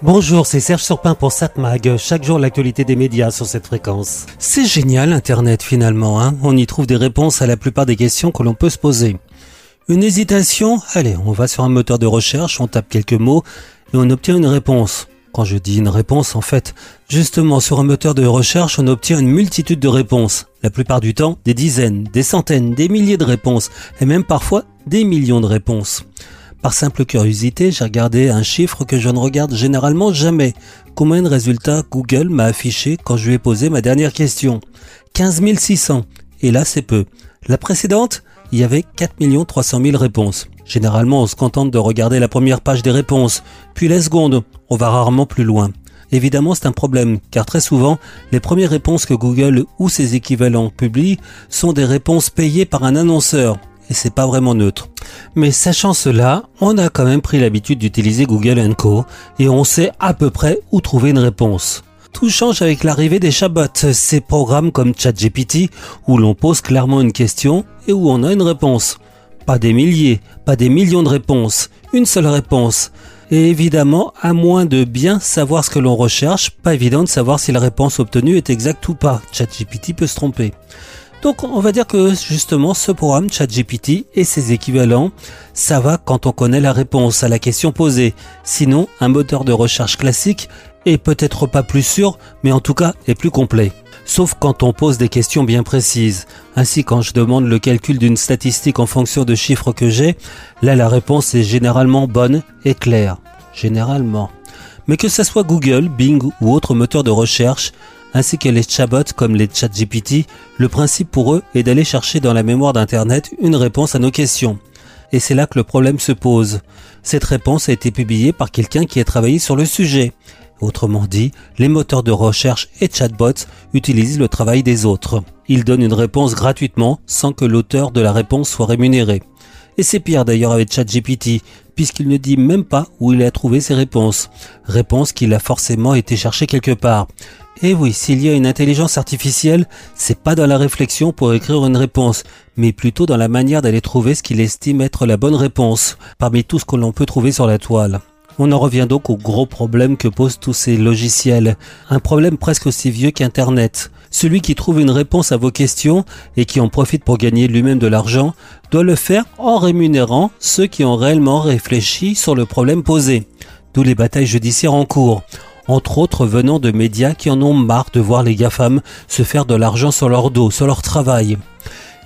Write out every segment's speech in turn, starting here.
Bonjour, c'est Serge Surpin pour SatMag. Chaque jour, l'actualité des médias sur cette fréquence. C'est génial, Internet, finalement. Hein on y trouve des réponses à la plupart des questions que l'on peut se poser. Une hésitation? Allez, on va sur un moteur de recherche, on tape quelques mots et on obtient une réponse. Quand je dis une réponse, en fait, justement, sur un moteur de recherche, on obtient une multitude de réponses. La plupart du temps, des dizaines, des centaines, des milliers de réponses, et même parfois des millions de réponses. Par simple curiosité, j'ai regardé un chiffre que je ne regarde généralement jamais. Combien de résultats Google m'a affiché quand je lui ai posé ma dernière question? 15 600. Et là, c'est peu. La précédente, il y avait 4 300 000 réponses. Généralement, on se contente de regarder la première page des réponses, puis la seconde, on va rarement plus loin. Évidemment, c'est un problème, car très souvent, les premières réponses que Google ou ses équivalents publient sont des réponses payées par un annonceur, et c'est pas vraiment neutre. Mais sachant cela, on a quand même pris l'habitude d'utiliser Google Co et on sait à peu près où trouver une réponse. Tout change avec l'arrivée des chatbots, ces programmes comme ChatGPT où l'on pose clairement une question et où on a une réponse. Pas des milliers, pas des millions de réponses, une seule réponse. Et évidemment, à moins de bien savoir ce que l'on recherche, pas évident de savoir si la réponse obtenue est exacte ou pas. ChatGPT peut se tromper. Donc on va dire que justement ce programme ChatGPT et ses équivalents, ça va quand on connaît la réponse à la question posée. Sinon, un moteur de recherche classique est peut-être pas plus sûr, mais en tout cas est plus complet. Sauf quand on pose des questions bien précises. Ainsi, quand je demande le calcul d'une statistique en fonction de chiffres que j'ai, là la réponse est généralement bonne et claire. Généralement. Mais que ce soit Google, Bing ou autre moteur de recherche, ainsi que les chatbots comme les ChatGPT, le principe pour eux est d'aller chercher dans la mémoire d'Internet une réponse à nos questions. Et c'est là que le problème se pose. Cette réponse a été publiée par quelqu'un qui a travaillé sur le sujet. Autrement dit, les moteurs de recherche et chatbots utilisent le travail des autres. Ils donnent une réponse gratuitement sans que l'auteur de la réponse soit rémunéré. Et c'est pire d'ailleurs avec ChatGPT, puisqu'il ne dit même pas où il a trouvé ses réponses. Réponses qu'il a forcément été chercher quelque part. Et oui, s'il y a une intelligence artificielle, c'est pas dans la réflexion pour écrire une réponse, mais plutôt dans la manière d'aller trouver ce qu'il estime être la bonne réponse, parmi tout ce que l'on peut trouver sur la toile. On en revient donc au gros problème que posent tous ces logiciels, un problème presque aussi vieux qu'Internet. Celui qui trouve une réponse à vos questions et qui en profite pour gagner lui-même de l'argent doit le faire en rémunérant ceux qui ont réellement réfléchi sur le problème posé. D'où les batailles judiciaires en cours entre autres venant de médias qui en ont marre de voir les GAFAM se faire de l'argent sur leur dos, sur leur travail.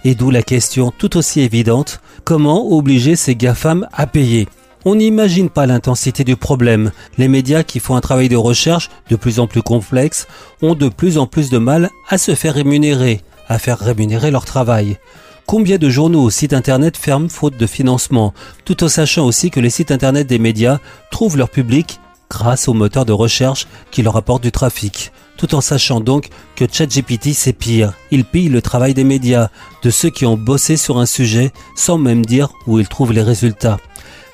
Et d'où la question tout aussi évidente, comment obliger ces GAFAM à payer? On n'imagine pas l'intensité du problème. Les médias qui font un travail de recherche de plus en plus complexe ont de plus en plus de mal à se faire rémunérer, à faire rémunérer leur travail. Combien de journaux ou sites internet ferment faute de financement, tout en sachant aussi que les sites internet des médias trouvent leur public grâce au moteur de recherche qui leur apporte du trafic, tout en sachant donc que ChatGPT c'est pire. Il pille le travail des médias, de ceux qui ont bossé sur un sujet sans même dire où ils trouvent les résultats.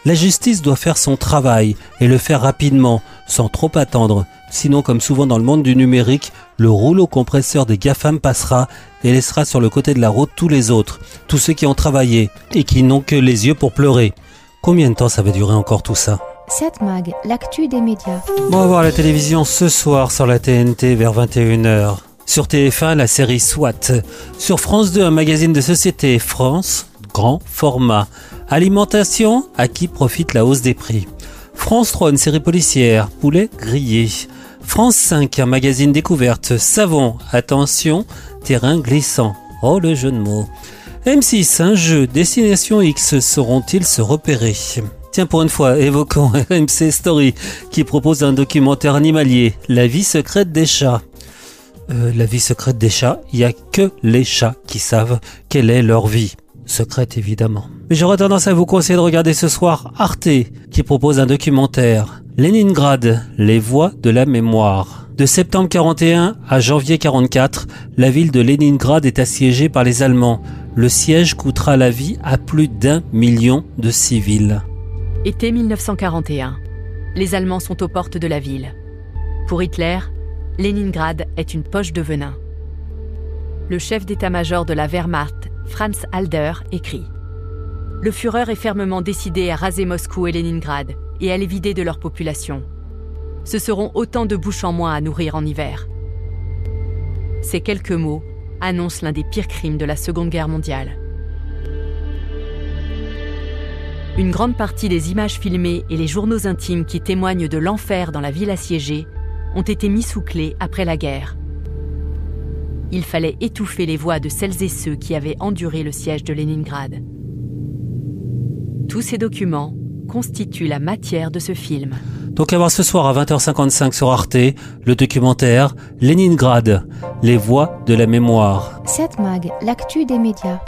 La justice doit faire son travail et le faire rapidement, sans trop attendre. Sinon, comme souvent dans le monde du numérique, le rouleau compresseur des GAFAM passera et laissera sur le côté de la route tous les autres, tous ceux qui ont travaillé et qui n'ont que les yeux pour pleurer. Combien de temps ça va durer encore tout ça? Cette Mag, l'actu des médias. On va voir la télévision ce soir sur la TNT vers 21h. Sur TF1, la série SWAT. Sur France 2, un magazine de société France, grand format. Alimentation, à qui profite la hausse des prix? France 3, une série policière, poulet grillé. France 5, un magazine découverte, savon, attention, terrain glissant. Oh le jeu de mots. M6, un jeu, Destination X, sauront-ils se repérer? Tiens, pour une fois, évoquons RMC Story, qui propose un documentaire animalier, La vie secrète des chats. Euh, la vie secrète des chats, il n'y a que les chats qui savent quelle est leur vie. Secrète évidemment. Mais j'aurais tendance à vous conseiller de regarder ce soir Arte, qui propose un documentaire. Leningrad, les voix de la mémoire. De septembre 41 à janvier 44, la ville de Leningrad est assiégée par les Allemands. Le siège coûtera la vie à plus d'un million de civils. Été 1941. Les Allemands sont aux portes de la ville. Pour Hitler, Leningrad est une poche de venin. Le chef d'état-major de la Wehrmacht, Franz Halder, écrit Le Führer est fermement décidé à raser Moscou et Leningrad et à les vider de leur population. ce seront autant de bouches en moins à nourrir en hiver. Ces quelques mots annoncent l'un des pires crimes de la Seconde Guerre mondiale. Une grande partie des images filmées et les journaux intimes qui témoignent de l'enfer dans la ville assiégée ont été mis sous clé après la guerre. Il fallait étouffer les voix de celles et ceux qui avaient enduré le siège de Leningrad. Tous ces documents constituent la matière de ce film. Donc à voir ce soir à 20h55 sur Arte, le documentaire Leningrad, les voix de la mémoire. Cette mag, l'actu des médias.